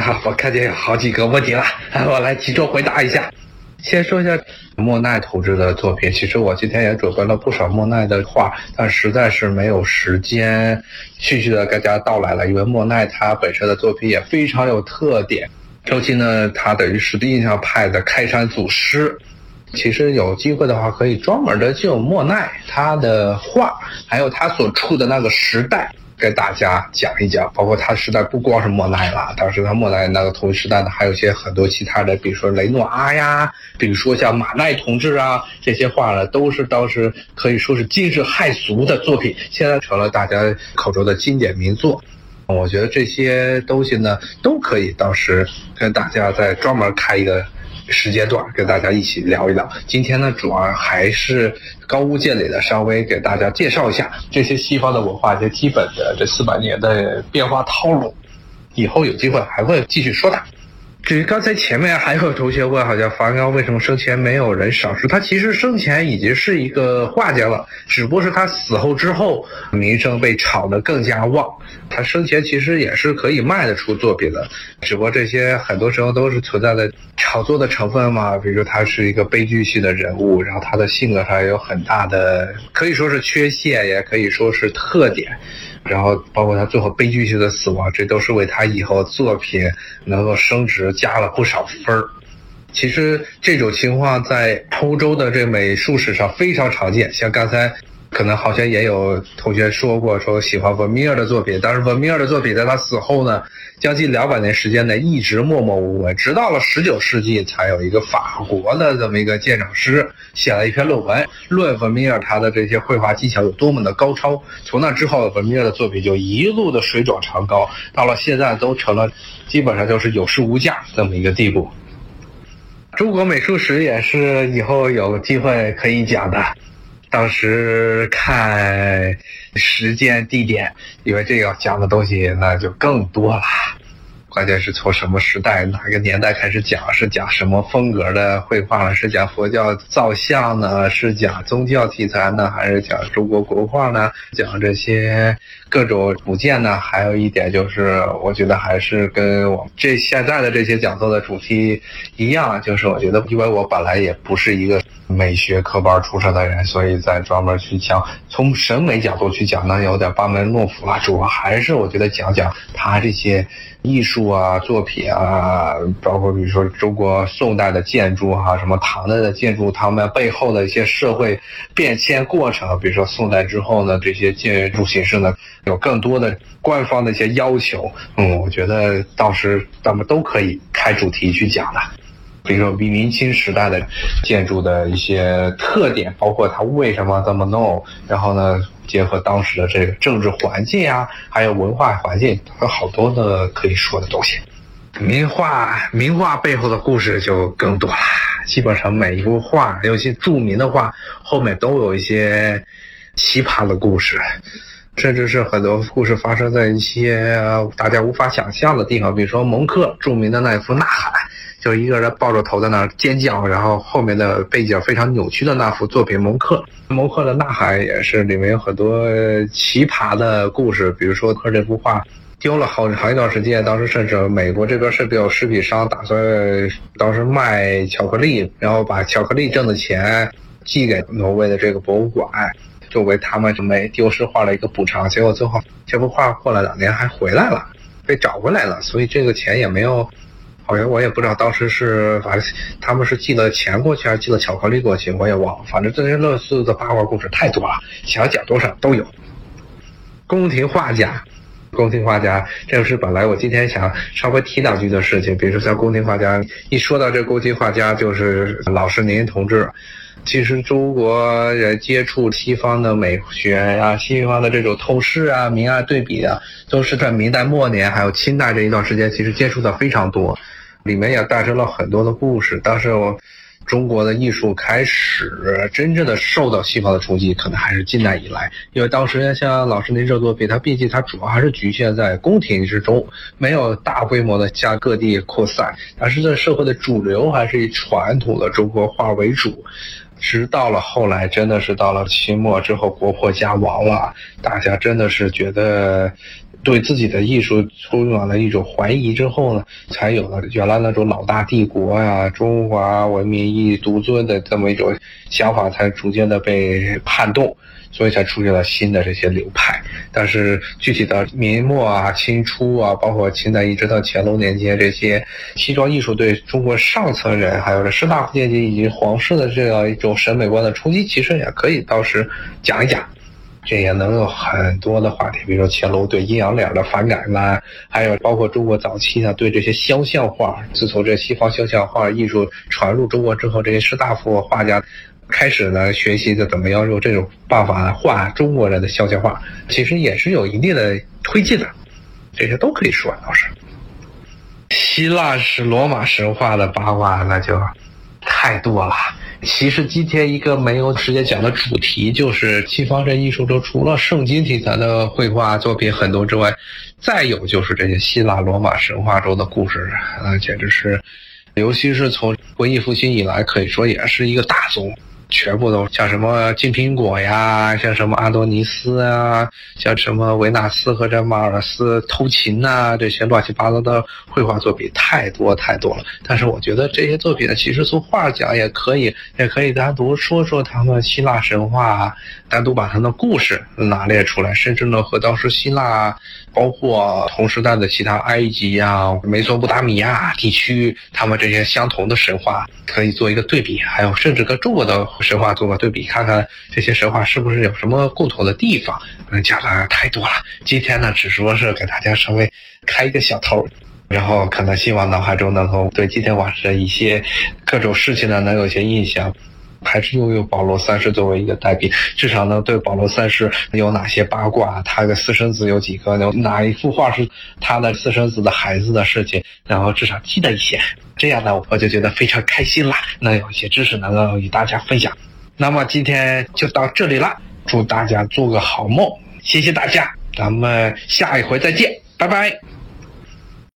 好，我看见有好几个问题了，我来集中回答一下。先说一下莫奈同志的作品。其实我今天也准备了不少莫奈的画，但实在是没有时间继续的跟大家道来了。因为莫奈他本身的作品也非常有特点。周期呢，他等于是印象派的开山祖师。其实有机会的话，可以专门的就莫奈他的画，还有他所处的那个时代。跟大家讲一讲，包括他时代不光是莫奈了，当时他莫奈那个同时代的还有些很多其他的，比如说雷诺阿呀，比如说像马奈同志啊，这些画呢都是当时可以说是惊世骇俗的作品，现在成了大家口中的经典名作。我觉得这些东西呢都可以当时跟大家再专门开一个。时间段跟大家一起聊一聊。今天呢，主要还是高屋建瓴的，稍微给大家介绍一下这些西方的文化，一些基本的这四百年的变化套路。以后有机会还会继续说的。至于刚才前面还有同学问，好像梵高为什么生前没有人赏识他？其实生前已经是一个画家了，只不过是他死后之后名声被炒得更加旺。他生前其实也是可以卖得出作品的，只不过这些很多时候都是存在的炒作的成分嘛。比如说他是一个悲剧性的人物，然后他的性格上有很大的，可以说是缺陷，也可以说是特点。然后包括他最后悲剧性的死亡，这都是为他以后作品能够升值加了不少分儿。其实这种情况在欧洲的这美术史上非常常见，像刚才。可能好像也有同学说过，说喜欢文米尔的作品，但是文米尔的作品在他死后呢，将近两百年时间内一直默默无闻，直到了十九世纪才有一个法国的这么一个鉴赏师写了一篇论文，论文米尔他的这些绘画技巧有多么的高超。从那之后，文米尔的作品就一路的水涨船高，到了现在都成了基本上就是有市无价这么一个地步。中国美术史也是以后有机会可以讲的。当时看时间地点，因为这要讲的东西那就更多了。关键是从什么时代、哪个年代开始讲？是讲什么风格的绘画呢？是讲佛教造像呢？是讲宗教题材呢？还是讲中国国画呢？讲这些各种古建呢？还有一点就是，我觉得还是跟我们这现在的这些讲座的主题一样，就是我觉得，因为我本来也不是一个。美学科班出身的人，所以在专门去讲，从审美角度去讲，呢有点班门弄斧了。主要还是我觉得讲讲他这些艺术啊、作品啊，包括比如说中国宋代的建筑哈，什么唐代的建筑，他们背后的一些社会变迁过程。比如说宋代之后呢，这些建筑形式呢，有更多的官方的一些要求。嗯，我觉得到时咱们都可以开主题去讲的。比如说明明清时代的建筑的一些特点，包括它为什么这么弄，然后呢，结合当时的这个政治环境啊，还有文化环境，有好多的可以说的东西。名画，名画背后的故事就更多了。基本上每一幅画，尤其著名的画，后面都有一些奇葩的故事，甚至是很多故事发生在一些大家无法想象的地方。比如说蒙克著名的那一幅《呐喊》。就一个人抱着头在那儿尖叫，然后后面的背景非常扭曲的那幅作品《蒙克》，蒙克的《呐喊》也是里面有很多奇葩的故事，比如说他这幅画丢了好长一段时间，当时甚至美国这边甚至有食品商打算当时卖巧克力，然后把巧克力挣的钱寄给挪威的这个博物馆，作为他们没丢失画的一个补偿。结果最后这幅画过了两年还回来了，被找回来了，所以这个钱也没有。好像我也不知道当时是，反正他们是寄了钱过去还是寄了巧克力过去，我也忘了。反正这些乐事的八卦故事太多了，想讲多少都有。宫廷画家，宫廷画家，这个是本来我今天想稍微提两句的事情。比如说像宫廷画家，一说到这宫廷画家，就是老师您同志。其实中国人接触西方的美学呀，西方的这种透视啊、明暗对比啊，都是在明代末年还有清代这一段时间，其实接触的非常多。里面也诞生了很多的故事。但是，我中国的艺术开始真正的受到西方的冲击，可能还是近代以来。因为当时像老师您这作品，它毕竟它主要还是局限在宫廷之中，没有大规模的向各地扩散。但是在社会的主流还是以传统的中国画为主。直到了后来，真的是到了清末之后，国破家亡了，大家真的是觉得对自己的艺术充满了一种怀疑之后呢，才有了原来那种老大帝国呀、中华文明一独尊的这么一种想法，才逐渐的被撼动。所以才出现了新的这些流派，但是具体的明末啊、清初啊，包括清代一直到乾隆年间，这些西装艺术对中国上层人，还有这士大夫阶级以及皇室的这样一种审美观的冲击，其实也可以到时讲一讲。这也能有很多的话题，比如说乾隆对阴阳脸的反感啦，还有包括中国早期呢对这些肖像画，自从这西方肖像画艺术传入中国之后，这些士大夫画家。开始呢，学习的怎么样用这种办法来画中国人的肖像画，其实也是有一定的推进的，这些都可以说倒是。希腊是罗马神话的八卦，那就太多了。其实今天一个没有时间讲的主题，就是西方这艺术中除了圣经题材的绘画作品很多之外，再有就是这些希腊罗马神话中的故事，啊简直是，尤其是从文艺复兴以来，可以说也是一个大宗。全部都像什么金苹果呀，像什么阿多尼斯啊，像什么维纳斯和这马尔斯偷情呐，这些乱七八糟的绘画作品太多太多了。但是我觉得这些作品呢，其实从画讲也可以，也可以单独说说他们希腊神话，单独把他们的故事拿列出来，甚至呢和当时希腊，包括同时代的其他埃及呀、美索不达米亚地区，他们这些相同的神话可以做一个对比，还有甚至跟中国的。神话做个对比，看看这些神话是不是有什么共同的地方？能，讲的太多了。今天呢，只说是给大家稍微开一个小头，然后可能希望脑海中能够对今天晚上一些各种事情呢，能有些印象。还是拥有保罗三世作为一个代笔，至少能对保罗三世有哪些八卦，他的私生子有几个，有哪一幅画是他的私生子的孩子的事情，然后至少记得一些。这样呢，我就觉得非常开心啦，能有一些知识能够与大家分享。那么今天就到这里了，祝大家做个好梦，谢谢大家，咱们下一回再见，拜拜。